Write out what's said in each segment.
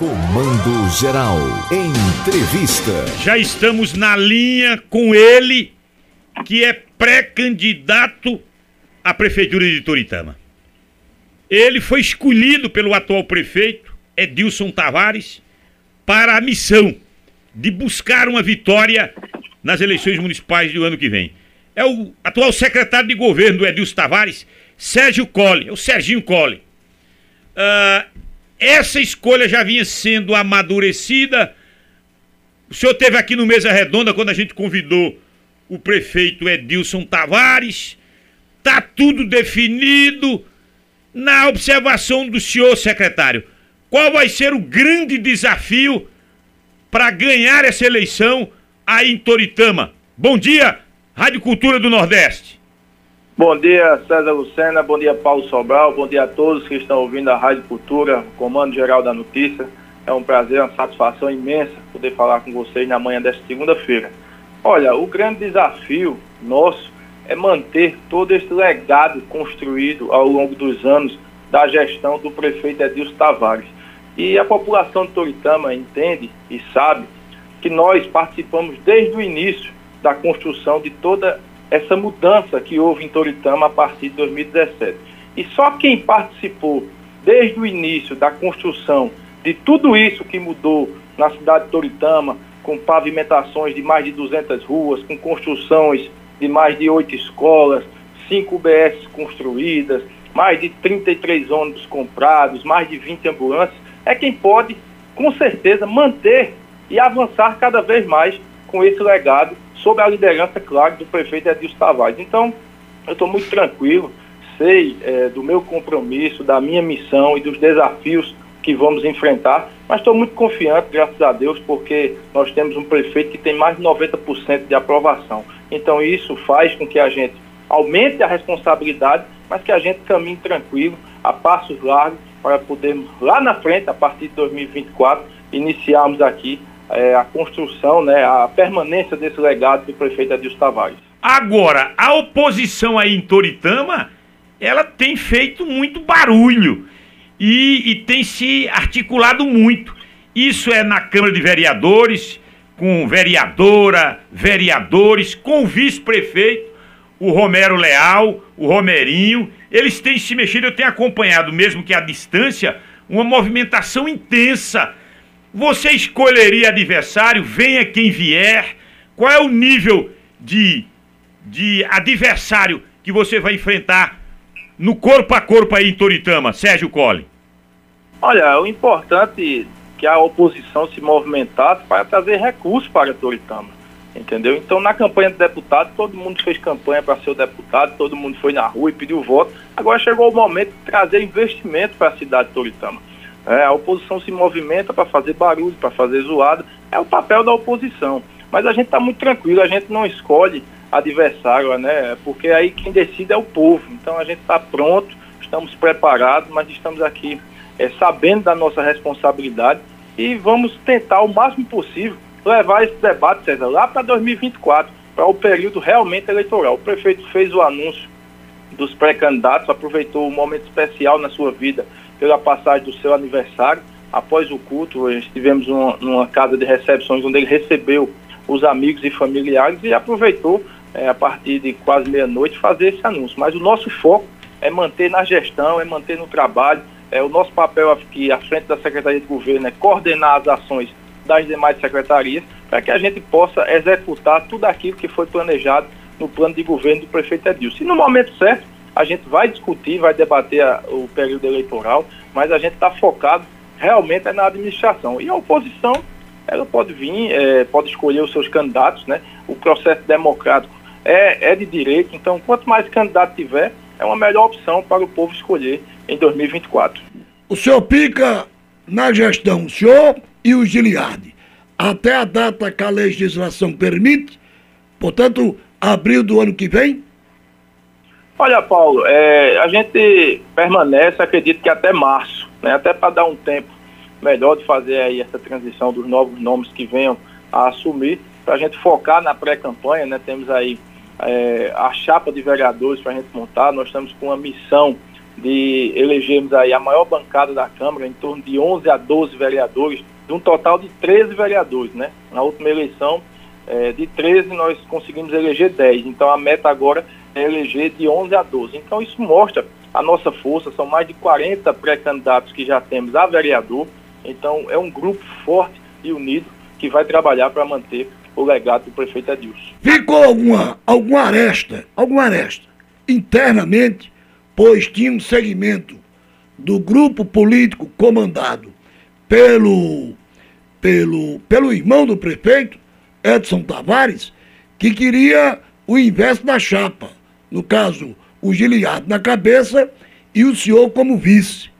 Comando Geral. Entrevista. Já estamos na linha com ele, que é pré-candidato à Prefeitura de Toritama. Ele foi escolhido pelo atual prefeito, Edilson Tavares, para a missão de buscar uma vitória nas eleições municipais do ano que vem. É o atual secretário de governo do Edilson Tavares, Sérgio Colli, é o Serginho Colli. Uh, essa escolha já vinha sendo amadurecida. O senhor teve aqui no Mesa Redonda quando a gente convidou o prefeito Edilson Tavares. Tá tudo definido. Na observação do senhor secretário, qual vai ser o grande desafio para ganhar essa eleição aí em Toritama? Bom dia, Rádio Cultura do Nordeste. Bom dia, César Lucena, bom dia, Paulo Sobral, bom dia a todos que estão ouvindo a Rádio Cultura, Comando Geral da Notícia. É um prazer, uma satisfação imensa poder falar com vocês na manhã desta segunda-feira. Olha, o grande desafio nosso é manter todo esse legado construído ao longo dos anos da gestão do prefeito Edilson Tavares. E a população de Toritama entende e sabe que nós participamos desde o início da construção de toda essa mudança que houve em Toritama a partir de 2017. E só quem participou desde o início da construção de tudo isso que mudou na cidade de Toritama, com pavimentações de mais de 200 ruas, com construções de mais de oito escolas, cinco UBS construídas, mais de 33 ônibus comprados, mais de 20 ambulâncias, é quem pode, com certeza, manter e avançar cada vez mais com esse legado sob a liderança, claro, do prefeito Edilson Tavares. Então, eu estou muito tranquilo, sei é, do meu compromisso, da minha missão e dos desafios que vamos enfrentar, mas estou muito confiante, graças a Deus, porque nós temos um prefeito que tem mais de 90% de aprovação. Então, isso faz com que a gente aumente a responsabilidade, mas que a gente caminhe tranquilo, a passos largos, para podermos, lá na frente, a partir de 2024, iniciarmos aqui é, a construção, né, a permanência desse legado do prefeito Adilson Tavares. Agora, a oposição aí em Toritama, ela tem feito muito barulho e, e tem se articulado muito. Isso é na Câmara de Vereadores, com vereadora, vereadores, com o vice-prefeito, o Romero Leal, o Romerinho. Eles têm se mexido, eu tenho acompanhado, mesmo que à distância, uma movimentação intensa você escolheria adversário, venha quem vier. Qual é o nível de, de adversário que você vai enfrentar no corpo a corpo aí em Toritama, Sérgio Colli? Olha, o importante é que a oposição se movimentasse para trazer recursos para Toritama, entendeu? Então, na campanha de deputado, todo mundo fez campanha para ser deputado, todo mundo foi na rua e pediu voto. Agora chegou o momento de trazer investimento para a cidade de Toritama. É, a oposição se movimenta para fazer barulho, para fazer zoada. É o papel da oposição. Mas a gente está muito tranquilo, a gente não escolhe adversário, né? Porque aí quem decide é o povo. Então a gente está pronto, estamos preparados, mas estamos aqui é, sabendo da nossa responsabilidade e vamos tentar o máximo possível levar esse debate, César, lá para 2024, para o período realmente eleitoral. O prefeito fez o anúncio dos pré-candidatos, aproveitou um momento especial na sua vida pela passagem do seu aniversário. Após o culto, estivemos numa, numa casa de recepções onde ele recebeu os amigos e familiares e aproveitou, é, a partir de quase meia-noite, fazer esse anúncio. Mas o nosso foco é manter na gestão, é manter no trabalho. É, o nosso papel aqui à frente da Secretaria de Governo é coordenar as ações das demais secretarias para que a gente possa executar tudo aquilo que foi planejado no plano de governo do prefeito Edilson. E no momento certo, a gente vai discutir, vai debater a, o período eleitoral, mas a gente está focado realmente é na administração. E a oposição, ela pode vir, é, pode escolher os seus candidatos, né? O processo democrático é, é de direito, então quanto mais candidato tiver, é uma melhor opção para o povo escolher em 2024. O senhor pica na gestão, o senhor e o Giliardi, até a data que a legislação permite, portanto, abril do ano que vem, Olha, Paulo, é, a gente permanece, acredito que até março, né, até para dar um tempo melhor de fazer aí essa transição dos novos nomes que venham a assumir, para a gente focar na pré-campanha, né, temos aí é, a chapa de vereadores para a gente montar, nós estamos com uma missão de elegermos aí a maior bancada da Câmara, em torno de 11 a 12 vereadores, de um total de 13 vereadores, né? Na última eleição, é, de 13 nós conseguimos eleger 10, então a meta agora eleger de 11 a 12. Então isso mostra a nossa força, são mais de 40 pré-candidatos que já temos a vereador, então é um grupo forte e unido que vai trabalhar para manter o legado do prefeito Adilson. Ficou alguma, alguma aresta, alguma aresta internamente, pois tinha um segmento do grupo político comandado pelo, pelo, pelo irmão do prefeito, Edson Tavares, que queria o inverso da chapa. No caso, o Giliardo na cabeça e o senhor como vice.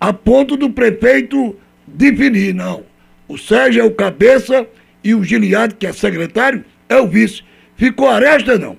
A ponto do prefeito definir, não. O Sérgio é o cabeça e o Giliardo, que é secretário, é o vice. Ficou aresta não?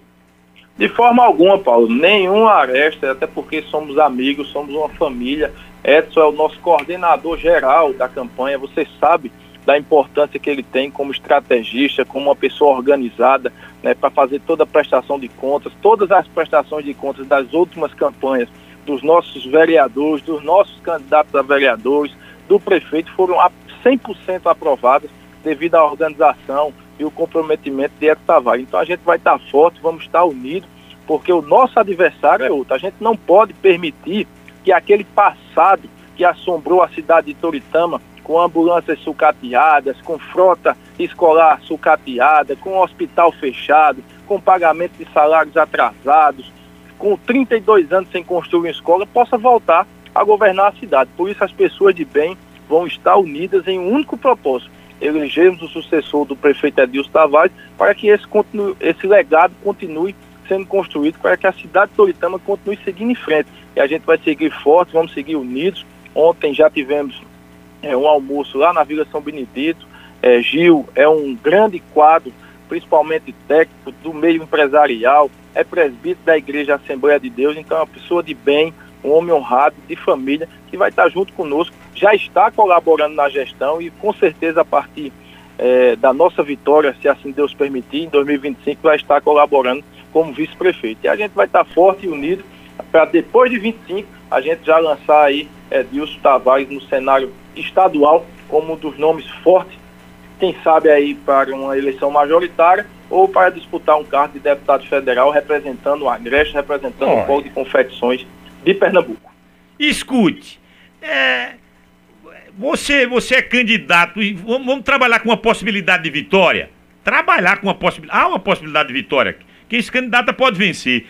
De forma alguma, Paulo, nenhuma aresta, até porque somos amigos, somos uma família. Edson é o nosso coordenador geral da campanha, você sabe da importância que ele tem como estrategista, como uma pessoa organizada, né, para fazer toda a prestação de contas, todas as prestações de contas das últimas campanhas dos nossos vereadores, dos nossos candidatos a vereadores, do prefeito, foram 100% aprovadas devido à organização e o comprometimento de Edson Tavares. Então a gente vai estar forte, vamos estar unidos, porque o nosso adversário é outro. A gente não pode permitir que aquele passado que assombrou a cidade de Toritama com ambulâncias sucateadas, com frota escolar sucateada, com hospital fechado, com pagamento de salários atrasados, com 32 anos sem construir uma escola, possa voltar a governar a cidade. Por isso as pessoas de bem vão estar unidas em um único propósito, elegermos o sucessor do prefeito Edilson Tavares para que esse, continue, esse legado continue sendo construído, para que a cidade de Toritama continue seguindo em frente. E a gente vai seguir forte, vamos seguir unidos. Ontem já tivemos é, um almoço lá na Vila São Benedito. É, Gil é um grande quadro, principalmente técnico, do meio empresarial, é presbítero da Igreja Assembleia de Deus, então é uma pessoa de bem, um homem honrado, de família, que vai estar junto conosco, já está colaborando na gestão e com certeza a partir é, da nossa vitória, se assim Deus permitir, em 2025 vai estar colaborando como vice-prefeito. E a gente vai estar forte e unido para depois de 25 a gente já lançar aí Edilson Tavares no cenário estadual como um dos nomes fortes, quem sabe aí para uma eleição majoritária ou para disputar um cargo de deputado federal representando o Agreste, representando Olha. o polo de confecções de Pernambuco. Escute, é, você, você é candidato e vamos, vamos, trabalhar com uma possibilidade de vitória. Trabalhar com uma possibilidade. Há uma possibilidade de vitória. Quem se candidata pode vencer.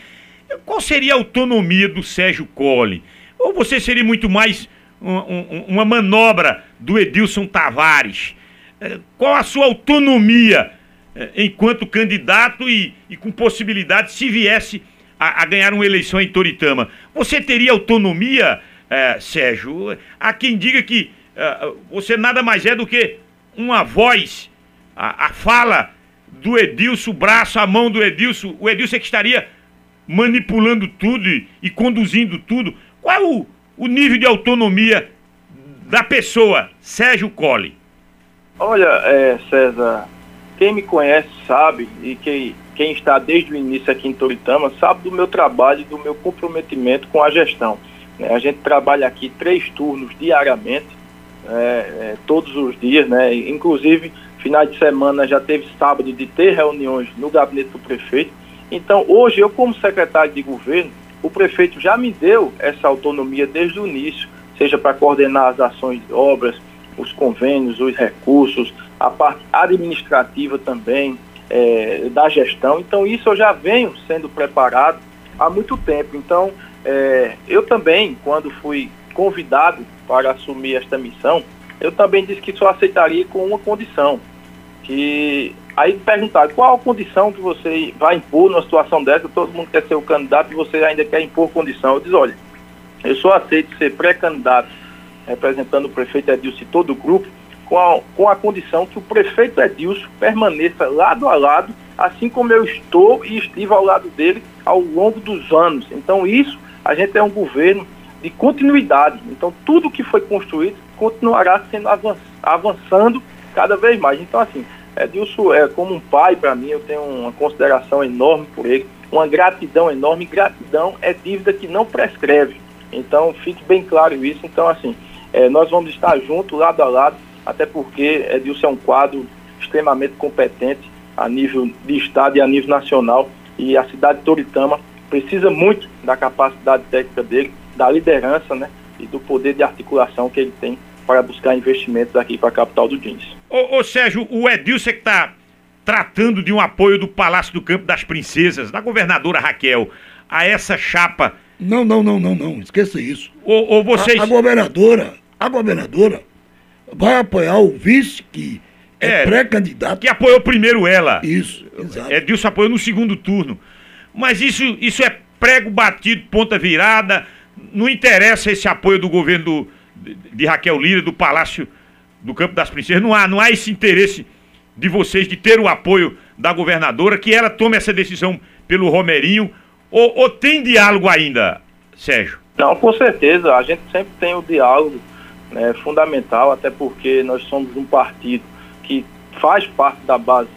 Qual seria a autonomia do Sérgio Colli? Ou você seria muito mais um, um, uma manobra do Edilson Tavares? É, qual a sua autonomia é, enquanto candidato e, e com possibilidade, se viesse a, a, ganhar uma eleição em Toritama? Você teria autonomia, é, Sérgio? Há quem diga que você nada mais é do que uma voz, a, a fala do Edilson, o braço, a mão do Edilson. O Edilson é que estaria manipulando tudo e, e conduzindo tudo. Qual é o, o nível de autonomia da pessoa, Sérgio Colli? Olha, é, César, quem me conhece sabe, e quem, quem está desde o início aqui em Toritama, sabe do meu trabalho e do meu comprometimento com a gestão. Né? A gente trabalha aqui três turnos diariamente, é, é, todos os dias, né? inclusive finais de semana já teve sábado de ter reuniões no gabinete do prefeito. Então, hoje, eu, como secretário de governo, o prefeito já me deu essa autonomia desde o início, seja para coordenar as ações de obras, os convênios, os recursos, a parte administrativa também é, da gestão. Então, isso eu já venho sendo preparado há muito tempo. Então, é, eu também, quando fui convidado para assumir esta missão, eu também disse que só aceitaria com uma condição, que aí perguntar qual a condição que você vai impor numa situação dessa, todo mundo quer ser o candidato e você ainda quer impor condição. Eu disse, olha, eu só aceito ser pré-candidato representando o prefeito Edilson e todo o grupo, com a, com a condição que o prefeito Edilson permaneça lado a lado, assim como eu estou e estive ao lado dele ao longo dos anos. Então isso, a gente é um governo de continuidade. Então tudo que foi construído continuará sendo avançando cada vez mais. Então assim, Edilson é como um pai para mim, eu tenho uma consideração enorme por ele, uma gratidão enorme. Gratidão é dívida que não prescreve. Então, fique bem claro isso. Então, assim, é, nós vamos estar juntos, lado a lado, até porque Edilson é um quadro extremamente competente a nível de Estado e a nível nacional. E a cidade de Toritama precisa muito da capacidade técnica dele, da liderança né, e do poder de articulação que ele tem para buscar investimentos aqui para a capital do Jeans. Ô, ô Sérgio, o Edilson que está tratando de um apoio do Palácio do Campo das Princesas, da governadora Raquel, a essa chapa. Não, não, não, não, não, esqueça isso. Ou, ou vocês... a, a governadora, a governadora vai apoiar o vice que é, é pré-candidato. Que apoiou primeiro ela. Isso, exato. Edilson apoiou no segundo turno. Mas isso, isso é prego batido, ponta virada. Não interessa esse apoio do governo do, de, de Raquel Lira, do Palácio do Campo das Princesas. Não há, não há esse interesse de vocês de ter o apoio da governadora, que ela tome essa decisão pelo Romerinho. Ou, ou tem diálogo ainda, Sérgio? Não, com certeza. A gente sempre tem o diálogo né, fundamental, até porque nós somos um partido que faz parte da base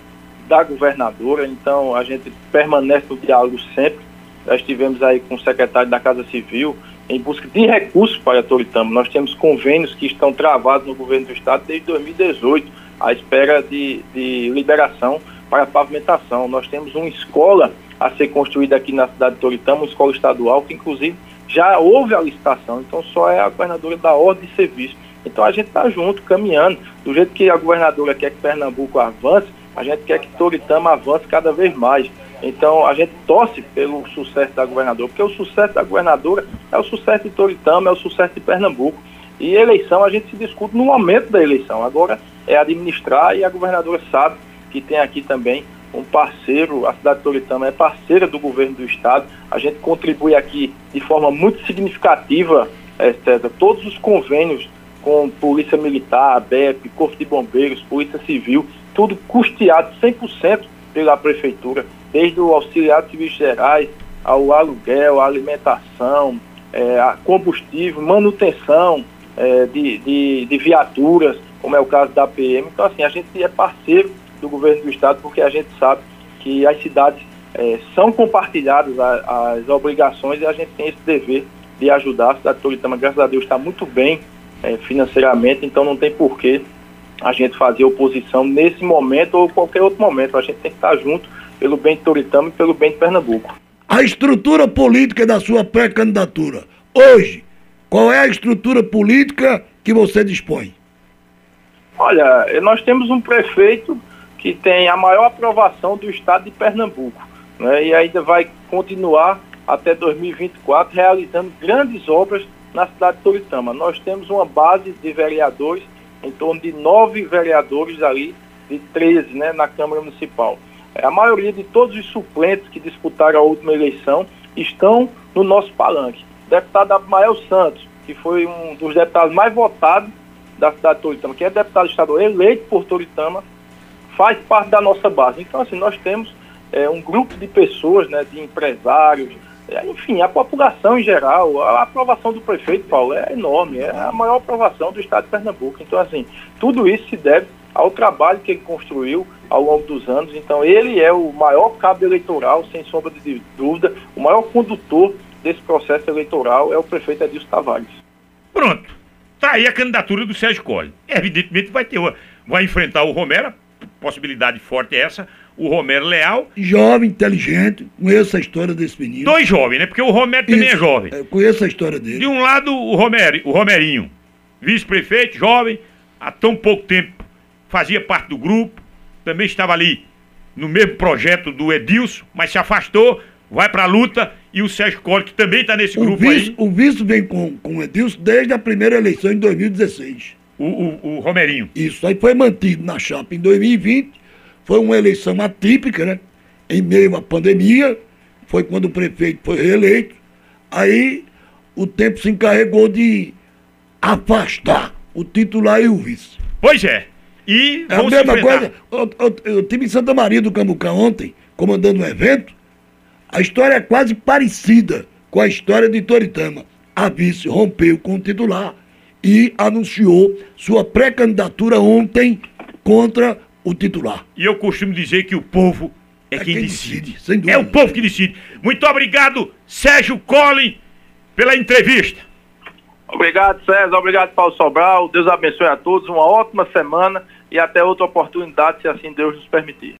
da governadora, então a gente permanece no diálogo sempre. Já estivemos aí com o secretário da Casa Civil em busca de recursos para Toritama. Nós temos convênios que estão travados no governo do estado desde 2018, à espera de, de liberação para pavimentação. Nós temos uma escola a ser construída aqui na cidade de Toritama, uma escola estadual, que inclusive já houve a licitação, então só é a governadora da ordem de serviço. Então a gente está junto, caminhando. Do jeito que a governadora quer que Pernambuco avance, a gente quer que Toritama avance cada vez mais. Então a gente torce pelo sucesso da governadora, porque o sucesso da governadora é o sucesso de Toritama, é o sucesso de Pernambuco. E eleição a gente se discute no momento da eleição. Agora é administrar e a governadora sabe que tem aqui também um parceiro, a cidade de Toritama é parceira do governo do estado. A gente contribui aqui de forma muito significativa, é, César, todos os convênios com Polícia Militar, ABEP, Corpo de Bombeiros, Polícia Civil, tudo custeado 100% pela Prefeitura, desde o auxiliar de serviços gerais, ao aluguel, à alimentação, é, a combustível, manutenção é, de, de, de, viaturas, como é o caso da PM. Então, assim, a gente é parceiro do governo do Estado porque a gente sabe que as cidades é, são compartilhadas as obrigações e a gente tem esse dever de ajudar. A cidade de Toritama, graças a Deus, está muito bem é, financeiramente, então não tem porquê a gente fazer oposição nesse momento ou qualquer outro momento. A gente tem que estar junto pelo bem de Toritama e pelo bem de Pernambuco. A estrutura política da sua pré-candidatura. Hoje, qual é a estrutura política que você dispõe? Olha, nós temos um prefeito que tem a maior aprovação do estado de Pernambuco. Né, e ainda vai continuar até 2024 realizando grandes obras na cidade de Toritama. Nós temos uma base de vereadores, em torno de nove vereadores ali, de 13 né, na Câmara Municipal. É, a maioria de todos os suplentes que disputaram a última eleição estão no nosso palanque. O deputado Abmael Santos, que foi um dos deputados mais votados da cidade de Toritama, que é deputado estadual eleito por Toritama, faz parte da nossa base. Então, assim, nós temos é, um grupo de pessoas, né, de empresários, é, enfim, a população em geral, a aprovação do prefeito, Paulo, é enorme, é a maior aprovação do estado de Pernambuco. Então, assim, tudo isso se deve ao trabalho que ele construiu ao longo dos anos. Então, ele é o maior cabo eleitoral, sem sombra de dúvida, o maior condutor desse processo eleitoral é o prefeito Edilson Tavares. Pronto. Tá aí a candidatura do Sérgio Colli. Evidentemente vai ter, vai enfrentar o Romero, possibilidade forte é essa, o Romero Leal. Jovem, inteligente, conheço a história desse menino. Dois jovens, né? Porque o Romero também é jovem. Eu conheço a história dele. De um lado, o, Romero, o Romerinho, vice-prefeito, jovem, há tão pouco tempo fazia parte do grupo, também estava ali no mesmo projeto do Edilson, mas se afastou, vai para a luta, e o Sérgio Collor, que também está nesse o grupo vice, aí. O vice vem com, com o Edilson desde a primeira eleição em 2016. O, o, o Romerinho. Isso, aí foi mantido na chapa em 2020 foi uma eleição atípica, né? Em meio à pandemia, foi quando o prefeito foi reeleito. Aí o tempo se encarregou de afastar o titular e o vice. Pois é. E é a mesma coisa. Eu, eu, eu tive em Santa Maria do Cambucá ontem, comandando um evento. A história é quase parecida com a história de Toritama. A vice rompeu com o titular e anunciou sua pré-candidatura ontem contra o titular. E eu costumo dizer que o povo é, é quem, quem, decide. decide é o povo que decide. Muito obrigado, Sérgio Collin, pela entrevista. Obrigado, César. Obrigado, Paulo Sobral. Deus abençoe a todos. Uma ótima semana e até outra oportunidade, se assim Deus nos permitir.